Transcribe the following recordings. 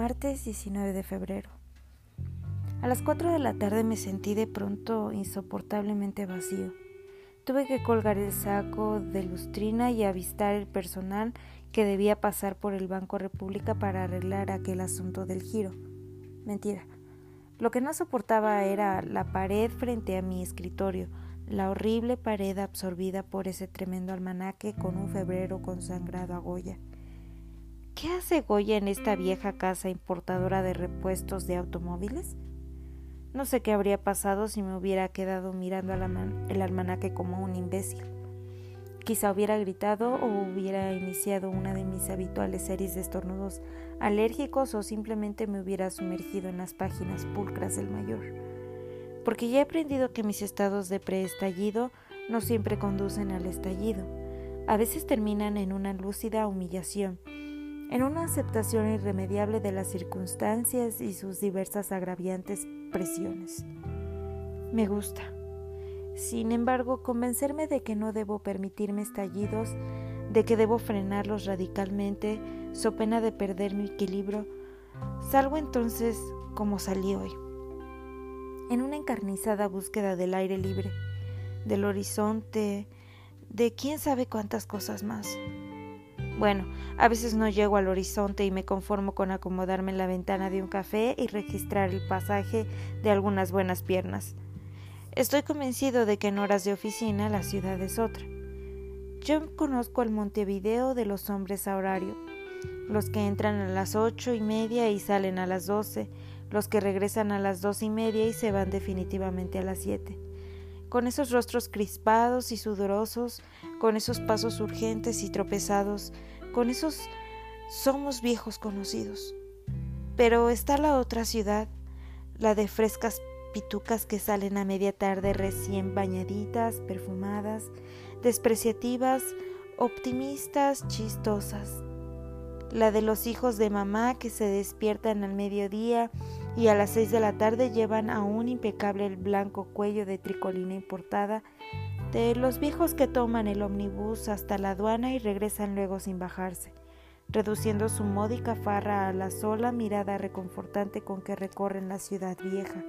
Martes 19 de febrero. A las 4 de la tarde me sentí de pronto insoportablemente vacío. Tuve que colgar el saco de lustrina y avistar el personal que debía pasar por el Banco República para arreglar aquel asunto del giro. Mentira. Lo que no soportaba era la pared frente a mi escritorio, la horrible pared absorbida por ese tremendo almanaque con un febrero consangrado a Goya. ¿Qué hace Goya en esta vieja casa importadora de repuestos de automóviles? No sé qué habría pasado si me hubiera quedado mirando el almanaque como un imbécil. Quizá hubiera gritado o hubiera iniciado una de mis habituales series de estornudos alérgicos o simplemente me hubiera sumergido en las páginas pulcras del mayor. Porque ya he aprendido que mis estados de preestallido no siempre conducen al estallido. A veces terminan en una lúcida humillación en una aceptación irremediable de las circunstancias y sus diversas agraviantes presiones. Me gusta. Sin embargo, convencerme de que no debo permitirme estallidos, de que debo frenarlos radicalmente, so pena de perder mi equilibrio, salgo entonces como salí hoy, en una encarnizada búsqueda del aire libre, del horizonte, de quién sabe cuántas cosas más. Bueno, a veces no llego al horizonte y me conformo con acomodarme en la ventana de un café y registrar el pasaje de algunas buenas piernas. Estoy convencido de que en horas de oficina la ciudad es otra. Yo conozco el Montevideo de los hombres a horario, los que entran a las ocho y media y salen a las doce, los que regresan a las dos y media y se van definitivamente a las siete con esos rostros crispados y sudorosos, con esos pasos urgentes y tropezados, con esos somos viejos conocidos. Pero está la otra ciudad, la de frescas pitucas que salen a media tarde recién bañaditas, perfumadas, despreciativas, optimistas, chistosas. La de los hijos de mamá que se despiertan al mediodía y a las seis de la tarde llevan aún impecable el blanco cuello de tricolina importada de los viejos que toman el ómnibus hasta la aduana y regresan luego sin bajarse, reduciendo su módica farra a la sola mirada reconfortante con que recorren la ciudad vieja,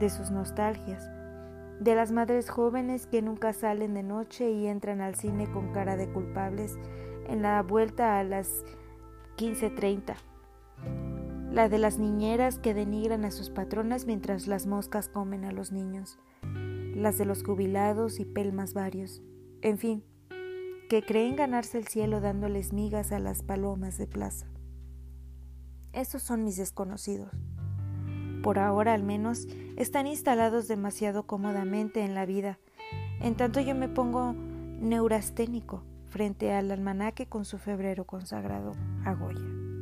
de sus nostalgias, de las madres jóvenes que nunca salen de noche y entran al cine con cara de culpables en la vuelta a las 15.30 la de las niñeras que denigran a sus patronas mientras las moscas comen a los niños, las de los jubilados y pelmas varios, en fin, que creen ganarse el cielo dándoles migas a las palomas de plaza. Esos son mis desconocidos. Por ahora al menos están instalados demasiado cómodamente en la vida, en tanto yo me pongo neurasténico frente al almanaque con su febrero consagrado a Goya.